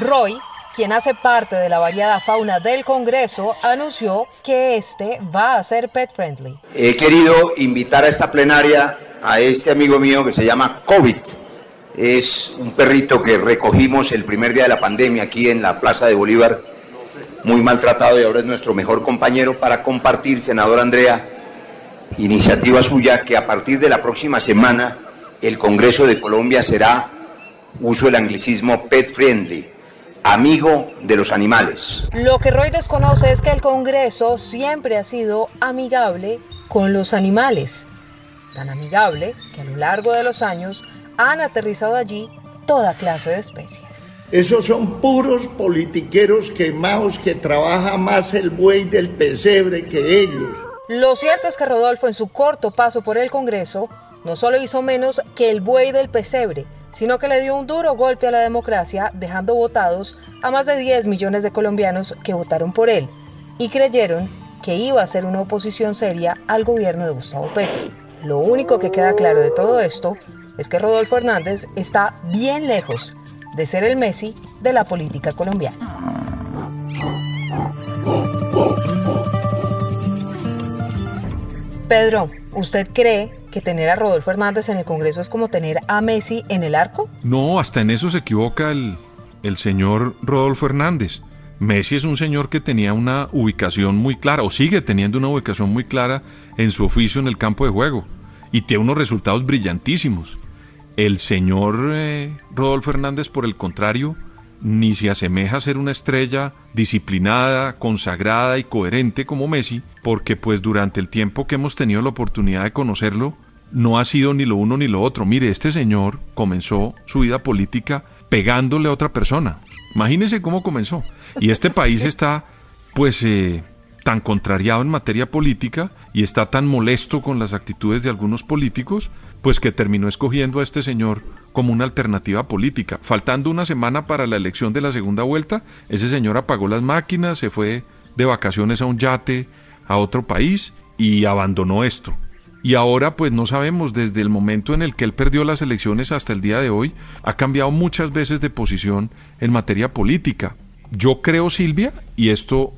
Roy, quien hace parte de la variada fauna del Congreso, anunció que este va a ser pet friendly. He querido invitar a esta plenaria a este amigo mío que se llama COVID. Es un perrito que recogimos el primer día de la pandemia aquí en la Plaza de Bolívar, muy maltratado y ahora es nuestro mejor compañero para compartir, senador Andrea, iniciativa suya que a partir de la próxima semana el Congreso de Colombia será, uso el anglicismo, pet friendly, amigo de los animales. Lo que Roy desconoce es que el Congreso siempre ha sido amigable con los animales, tan amigable que a lo largo de los años han aterrizado allí toda clase de especies. Esos son puros politiqueros quemados que trabaja más el buey del pesebre que ellos. Lo cierto es que Rodolfo en su corto paso por el Congreso no solo hizo menos que el buey del pesebre, sino que le dio un duro golpe a la democracia, dejando votados a más de 10 millones de colombianos que votaron por él y creyeron que iba a ser una oposición seria al gobierno de Gustavo Petro. Lo único que queda claro de todo esto es que Rodolfo Hernández está bien lejos de ser el Messi de la política colombiana. Pedro, ¿usted cree que tener a Rodolfo Hernández en el Congreso es como tener a Messi en el arco? No, hasta en eso se equivoca el, el señor Rodolfo Hernández. Messi es un señor que tenía una ubicación muy clara, o sigue teniendo una ubicación muy clara en su oficio en el campo de juego, y tiene unos resultados brillantísimos. El señor eh, Rodolfo Hernández, por el contrario, ni se asemeja a ser una estrella disciplinada, consagrada y coherente como Messi, porque pues durante el tiempo que hemos tenido la oportunidad de conocerlo, no ha sido ni lo uno ni lo otro. Mire, este señor comenzó su vida política pegándole a otra persona. Imagínese cómo comenzó. Y este país está, pues, eh, tan contrariado en materia política y está tan molesto con las actitudes de algunos políticos, pues que terminó escogiendo a este señor como una alternativa política. Faltando una semana para la elección de la segunda vuelta, ese señor apagó las máquinas, se fue de vacaciones a un yate a otro país y abandonó esto. Y ahora pues no sabemos, desde el momento en el que él perdió las elecciones hasta el día de hoy, ha cambiado muchas veces de posición en materia política. Yo creo, Silvia, y esto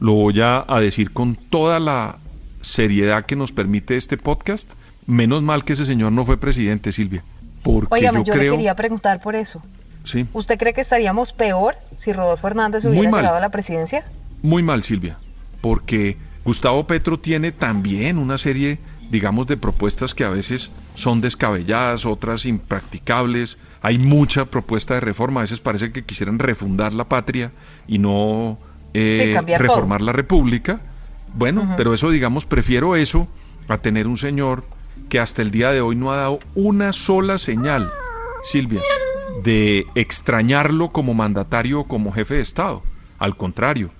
lo voy a, decir con toda la seriedad que nos permite este podcast, menos mal que ese señor no fue presidente, Silvia. Porque yo, yo creo... le quería preguntar por eso. Sí. ¿Usted cree que estaríamos peor si Rodolfo Hernández hubiera llegado a la presidencia? Muy mal, Silvia, porque Gustavo Petro tiene también una serie digamos, de propuestas que a veces son descabelladas, otras impracticables. Hay mucha propuesta de reforma, a veces parece que quisieran refundar la patria y no eh, reformar la república. Bueno, pero eso, digamos, prefiero eso a tener un señor que hasta el día de hoy no ha dado una sola señal, Silvia, de extrañarlo como mandatario o como jefe de Estado. Al contrario,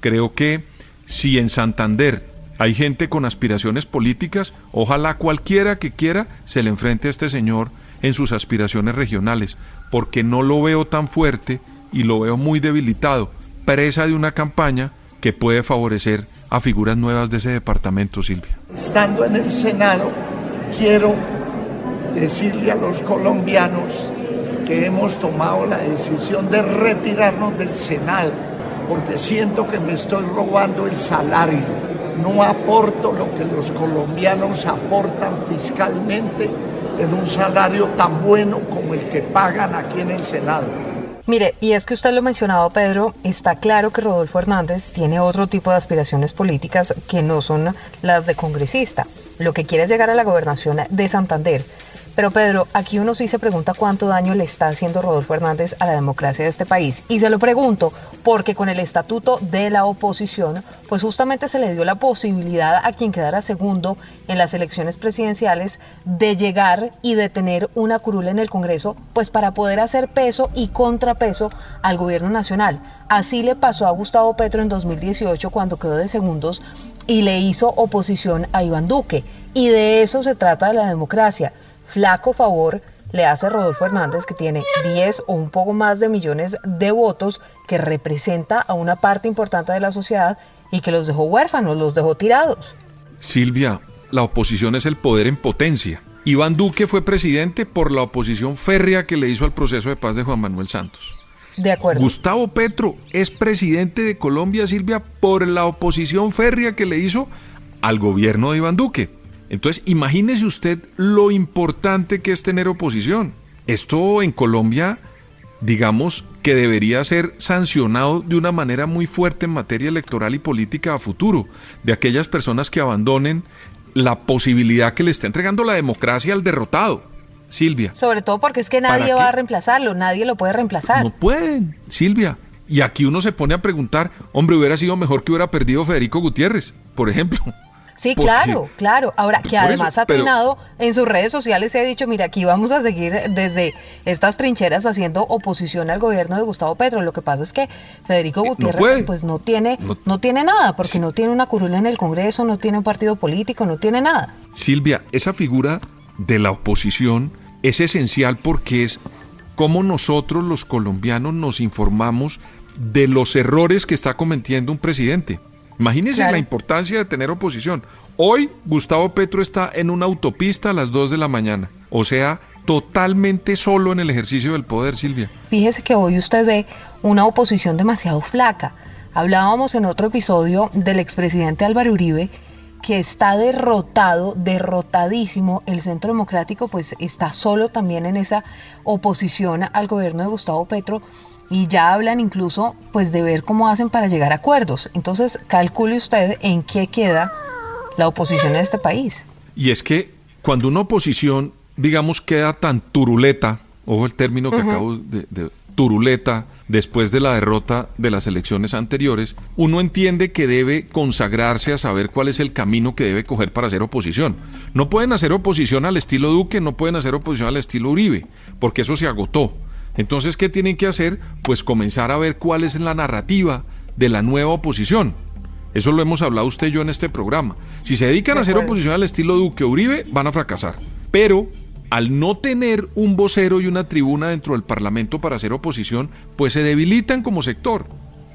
creo que si en Santander hay gente con aspiraciones políticas, ojalá cualquiera que quiera se le enfrente a este señor en sus aspiraciones regionales, porque no lo veo tan fuerte y lo veo muy debilitado, presa de una campaña que puede favorecer a figuras nuevas de ese departamento, Silvia. Estando en el Senado, quiero decirle a los colombianos que hemos tomado la decisión de retirarnos del Senado, porque siento que me estoy robando el salario no aporto lo que los colombianos aportan fiscalmente en un salario tan bueno como el que pagan aquí en el Senado. Mire, y es que usted lo mencionaba, Pedro, está claro que Rodolfo Hernández tiene otro tipo de aspiraciones políticas que no son las de congresista. Lo que quiere es llegar a la gobernación de Santander. Pero Pedro, aquí uno sí se pregunta cuánto daño le está haciendo Rodolfo Hernández a la democracia de este país. Y se lo pregunto porque con el estatuto de la oposición, pues justamente se le dio la posibilidad a quien quedara segundo en las elecciones presidenciales de llegar y de tener una curula en el Congreso, pues para poder hacer peso y contrapeso al gobierno nacional. Así le pasó a Gustavo Petro en 2018 cuando quedó de segundos y le hizo oposición a Iván Duque. Y de eso se trata la democracia flaco favor le hace Rodolfo Hernández, que tiene 10 o un poco más de millones de votos, que representa a una parte importante de la sociedad y que los dejó huérfanos, los dejó tirados. Silvia, la oposición es el poder en potencia. Iván Duque fue presidente por la oposición férrea que le hizo al proceso de paz de Juan Manuel Santos. Gustavo Petro es presidente de Colombia, Silvia, por la oposición férrea que le hizo al gobierno de Iván Duque. Entonces, imagínese usted lo importante que es tener oposición. Esto en Colombia, digamos que debería ser sancionado de una manera muy fuerte en materia electoral y política a futuro, de aquellas personas que abandonen la posibilidad que le está entregando la democracia al derrotado. Silvia. Sobre todo porque es que nadie va a reemplazarlo, nadie lo puede reemplazar. No pueden, Silvia. Y aquí uno se pone a preguntar, hombre, hubiera sido mejor que hubiera perdido Federico Gutiérrez, por ejemplo. Sí, claro, claro. Ahora, que además ha tenido en sus redes sociales se ha dicho, mira, aquí vamos a seguir desde estas trincheras haciendo oposición al gobierno de Gustavo Petro. Lo que pasa es que Federico Gutiérrez pues no tiene, no, tiene nada, porque no tiene una curula en el Congreso, no tiene un partido político, no tiene nada. Silvia, esa figura de la oposición es esencial porque es como nosotros los colombianos nos informamos de los errores que está cometiendo un presidente. Imagínense la importancia de tener oposición. Hoy Gustavo Petro está en una autopista a las 2 de la mañana, o sea, totalmente solo en el ejercicio del poder, Silvia. Fíjese que hoy usted ve una oposición demasiado flaca. Hablábamos en otro episodio del expresidente Álvaro Uribe que está derrotado, derrotadísimo, el Centro Democrático pues está solo también en esa oposición al gobierno de Gustavo Petro y ya hablan incluso pues de ver cómo hacen para llegar a acuerdos. Entonces, calcule usted en qué queda la oposición en este país. Y es que cuando una oposición, digamos, queda tan turuleta, ojo el término que acabo de, de turuleta, después de la derrota de las elecciones anteriores, uno entiende que debe consagrarse a saber cuál es el camino que debe coger para hacer oposición. No pueden hacer oposición al estilo Duque, no pueden hacer oposición al estilo Uribe, porque eso se agotó. Entonces, ¿qué tienen que hacer? Pues comenzar a ver cuál es la narrativa de la nueva oposición. Eso lo hemos hablado usted y yo en este programa. Si se dedican a hacer oposición al estilo Duque Uribe, van a fracasar. Pero al no tener un vocero y una tribuna dentro del Parlamento para hacer oposición, pues se debilitan como sector.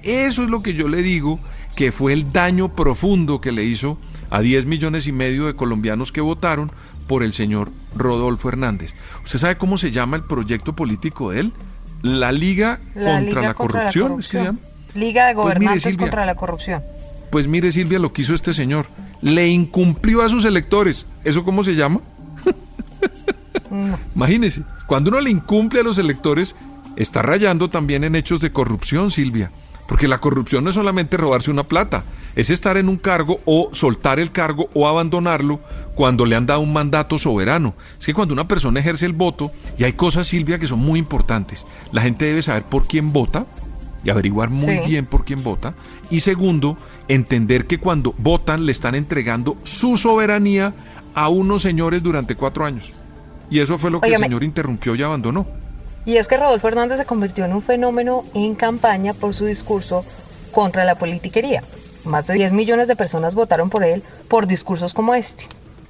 Eso es lo que yo le digo que fue el daño profundo que le hizo a 10 millones y medio de colombianos que votaron por el señor Rodolfo Hernández. ¿Usted sabe cómo se llama el proyecto político de él? La Liga, contra, la corrupción, ¿es que se llama? Liga de pues Gobernantes contra la Corrupción. Pues mire Silvia lo que hizo este señor. Le incumplió a sus electores. ¿Eso cómo se llama? Imagínese, cuando uno le incumple a los electores, está rayando también en hechos de corrupción, Silvia. Porque la corrupción no es solamente robarse una plata, es estar en un cargo o soltar el cargo o abandonarlo cuando le han dado un mandato soberano. Es que cuando una persona ejerce el voto, y hay cosas, Silvia, que son muy importantes, la gente debe saber por quién vota y averiguar muy bien por quién vota. Y segundo, entender que cuando votan le están entregando su soberanía a unos señores durante cuatro años. Y eso fue lo que el señor interrumpió y abandonó. Y es que Rodolfo Hernández se convirtió en un fenómeno en campaña por su discurso contra la politiquería. Más de 10 millones de personas votaron por él por discursos como este.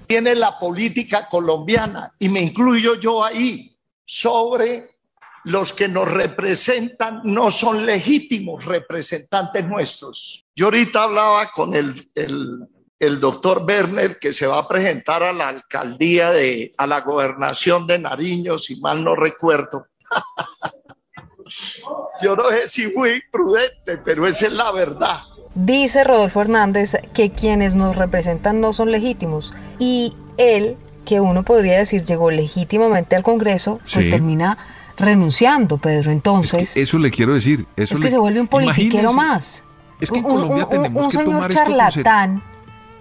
Tiene la política colombiana, y me incluyo yo ahí, sobre los que nos representan no son legítimos representantes nuestros. Yo ahorita hablaba con el, el el doctor Werner, que se va a presentar a la alcaldía de, a la gobernación de Nariño, si mal no recuerdo. Yo no sé si muy prudente, pero esa es la verdad. Dice Rodolfo Hernández que quienes nos representan no son legítimos y él, que uno podría decir llegó legítimamente al Congreso, pues termina renunciando, Pedro. Entonces, eso le quiero decir. Eso es que se vuelve un politiquero más. Es que en Colombia tenemos que tomar charlatán,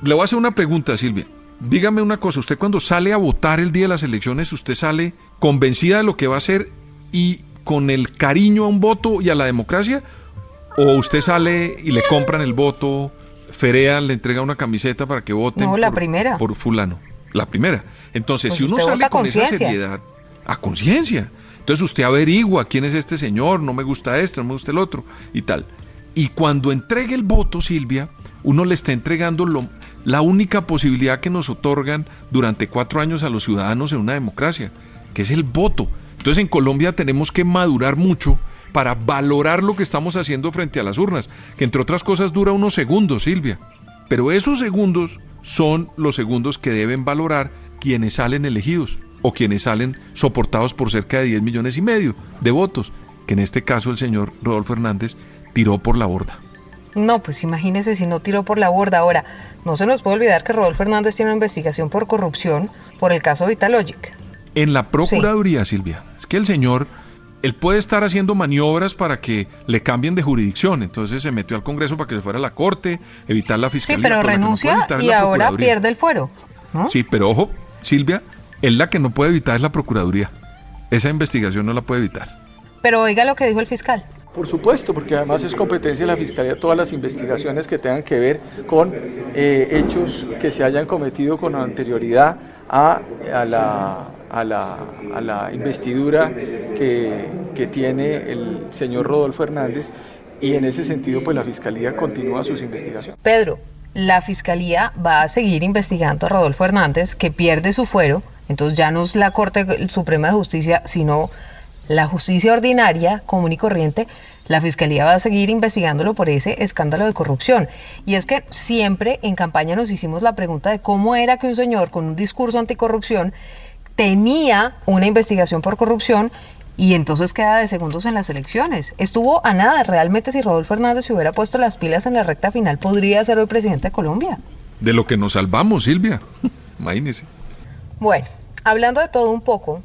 le voy a hacer una pregunta, Silvia. Dígame una cosa, usted cuando sale a votar el día de las elecciones, ¿usted sale convencida de lo que va a hacer y con el cariño a un voto y a la democracia? ¿O usted sale y le compran el voto, ferean, le entrega una camiseta para que voten no, la primera. por fulano? La primera. Entonces, pues si uno sale con esa seriedad, a conciencia, entonces usted averigua quién es este señor, no me gusta este, no me gusta el otro y tal. Y cuando entregue el voto, Silvia, uno le está entregando lo, la única posibilidad que nos otorgan durante cuatro años a los ciudadanos en una democracia, que es el voto. Entonces en Colombia tenemos que madurar mucho para valorar lo que estamos haciendo frente a las urnas, que entre otras cosas dura unos segundos, Silvia. Pero esos segundos son los segundos que deben valorar quienes salen elegidos o quienes salen soportados por cerca de 10 millones y medio de votos. que en este caso el señor Rodolfo Hernández tiró por la borda. No, pues imagínese si no tiró por la borda. Ahora, no se nos puede olvidar que Rodolfo Hernández tiene una investigación por corrupción por el caso Vitalogic. En la Procuraduría, Silvia, es que el señor, él puede estar haciendo maniobras para que le cambien de jurisdicción. Entonces se metió al Congreso para que se fuera a la Corte, evitar la fiscalía. Sí, pero renuncia y ahora pierde el fuero. Sí, pero ojo, Silvia, él la que no puede evitar es la Procuraduría. Esa investigación no la puede evitar. Pero oiga lo que dijo el fiscal. Por supuesto, porque además es competencia de la Fiscalía todas las investigaciones que tengan que ver con eh, hechos que se hayan cometido con anterioridad a, la, a, la, a la, investidura que, que tiene el señor Rodolfo Hernández y en ese sentido pues la Fiscalía continúa sus investigaciones. Pedro, la Fiscalía va a seguir investigando a Rodolfo Hernández que pierde su fuero, entonces ya no es la Corte Suprema de Justicia, sino la justicia ordinaria, común y corriente, la Fiscalía va a seguir investigándolo por ese escándalo de corrupción. Y es que siempre en campaña nos hicimos la pregunta de cómo era que un señor con un discurso anticorrupción tenía una investigación por corrupción y entonces queda de segundos en las elecciones. Estuvo a nada. Realmente si Rodolfo Hernández se hubiera puesto las pilas en la recta final, podría ser hoy presidente de Colombia. De lo que nos salvamos, Silvia. Imagínese. Bueno, hablando de todo un poco,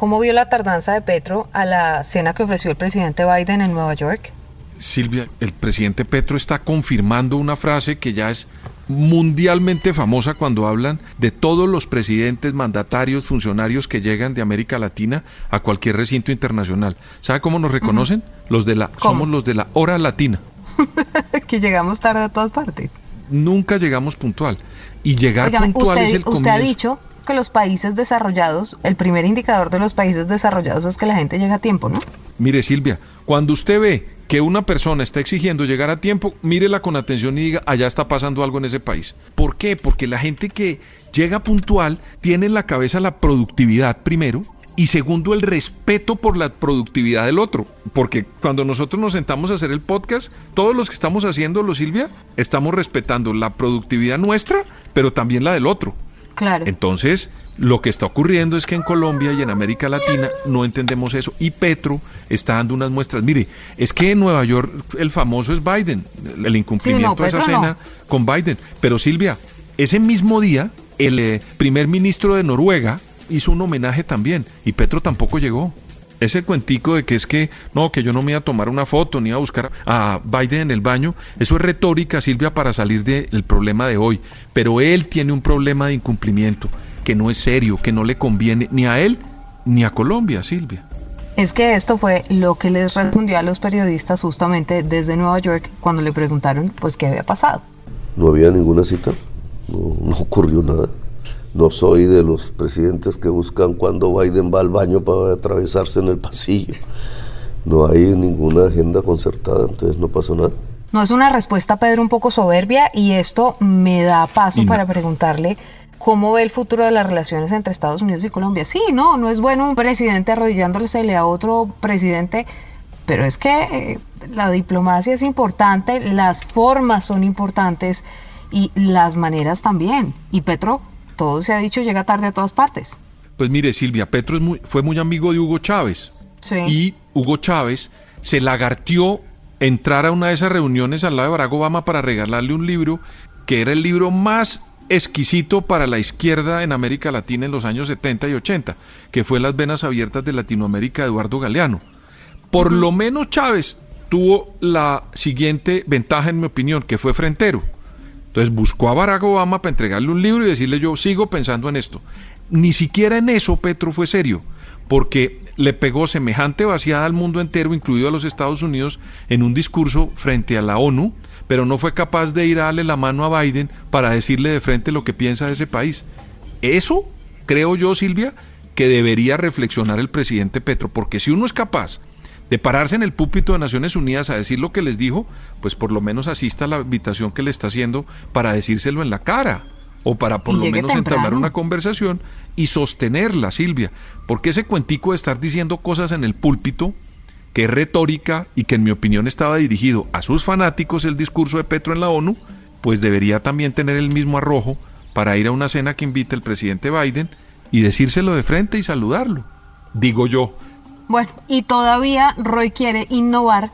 ¿Cómo vio la tardanza de Petro a la cena que ofreció el presidente Biden en Nueva York? Silvia, el presidente Petro está confirmando una frase que ya es mundialmente famosa cuando hablan de todos los presidentes, mandatarios, funcionarios que llegan de América Latina a cualquier recinto internacional. ¿Sabe cómo nos reconocen? Los de la somos los de la hora latina. que llegamos tarde a todas partes. Nunca llegamos puntual y llegar puntual es el comienzo. Usted ha dicho que los países desarrollados, el primer indicador de los países desarrollados es que la gente llega a tiempo, ¿no? Mire Silvia, cuando usted ve que una persona está exigiendo llegar a tiempo, mírela con atención y diga, allá está pasando algo en ese país. ¿Por qué? Porque la gente que llega puntual tiene en la cabeza la productividad primero y segundo el respeto por la productividad del otro. Porque cuando nosotros nos sentamos a hacer el podcast, todos los que estamos haciéndolo, Silvia, estamos respetando la productividad nuestra, pero también la del otro. Entonces, lo que está ocurriendo es que en Colombia y en América Latina no entendemos eso y Petro está dando unas muestras. Mire, es que en Nueva York el famoso es Biden, el incumplimiento de esa cena con Biden. Pero Silvia, ese mismo día el eh, primer ministro de Noruega hizo un homenaje también y Petro tampoco llegó. Ese cuentico de que es que no, que yo no me iba a tomar una foto ni a buscar a Biden en el baño, eso es retórica, Silvia, para salir del problema de hoy. Pero él tiene un problema de incumplimiento que no es serio, que no le conviene ni a él ni a Colombia, Silvia. Es que esto fue lo que les respondió a los periodistas justamente desde Nueva York cuando le preguntaron pues qué había pasado. No había ninguna cita, no ocurrió nada. No soy de los presidentes que buscan cuando Biden va al baño para atravesarse en el pasillo. No hay ninguna agenda concertada, entonces no pasó nada. No es una respuesta, Pedro, un poco soberbia y esto me da paso para preguntarle cómo ve el futuro de las relaciones entre Estados Unidos y Colombia. Sí, no, no es bueno un presidente arrodillándole a otro presidente, pero es que eh, la diplomacia es importante, las formas son importantes y las maneras también. Y Petro todo se ha dicho, llega tarde a todas partes. Pues mire, Silvia, Petro es muy, fue muy amigo de Hugo Chávez. Sí. Y Hugo Chávez se lagartió entrar a una de esas reuniones al lado de Barack Obama para regalarle un libro que era el libro más exquisito para la izquierda en América Latina en los años 70 y 80, que fue Las Venas Abiertas de Latinoamérica de Eduardo Galeano. Por lo menos Chávez tuvo la siguiente ventaja, en mi opinión, que fue frentero entonces buscó a Barack Obama para entregarle un libro y decirle yo sigo pensando en esto. Ni siquiera en eso Petro fue serio, porque le pegó semejante vaciada al mundo entero, incluido a los Estados Unidos, en un discurso frente a la ONU, pero no fue capaz de ir a darle la mano a Biden para decirle de frente lo que piensa de ese país. Eso, creo yo, Silvia, que debería reflexionar el presidente Petro, porque si uno es capaz de pararse en el púlpito de Naciones Unidas a decir lo que les dijo, pues por lo menos asista a la invitación que le está haciendo para decírselo en la cara o para por lo menos entablar una conversación y sostenerla, Silvia, porque ese cuentico de estar diciendo cosas en el púlpito, que es retórica y que en mi opinión estaba dirigido a sus fanáticos el discurso de Petro en la ONU, pues debería también tener el mismo arrojo para ir a una cena que invita el presidente Biden y decírselo de frente y saludarlo. Digo yo, Bueno, y todavía Roy quiere innovar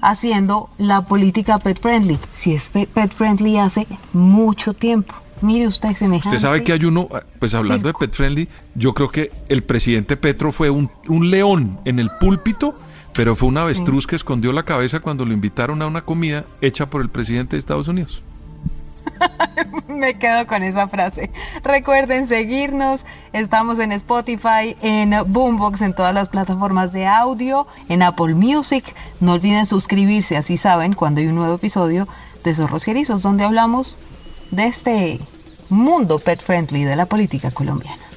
haciendo la política pet friendly. Si es pet friendly hace mucho tiempo. Mire usted semejante. Usted sabe que hay uno, pues hablando de pet friendly, yo creo que el presidente Petro fue un, un león en el púlpito, pero fue un avestruz que escondió la cabeza cuando lo invitaron a una comida hecha por el presidente de Estados Unidos. Me quedo con esa frase. Recuerden seguirnos. Estamos en Spotify, en Boombox, en todas las plataformas de audio, en Apple Music. No olviden suscribirse, así saben cuando hay un nuevo episodio de Zorros Gerizos, donde hablamos de este mundo pet friendly de la política colombiana.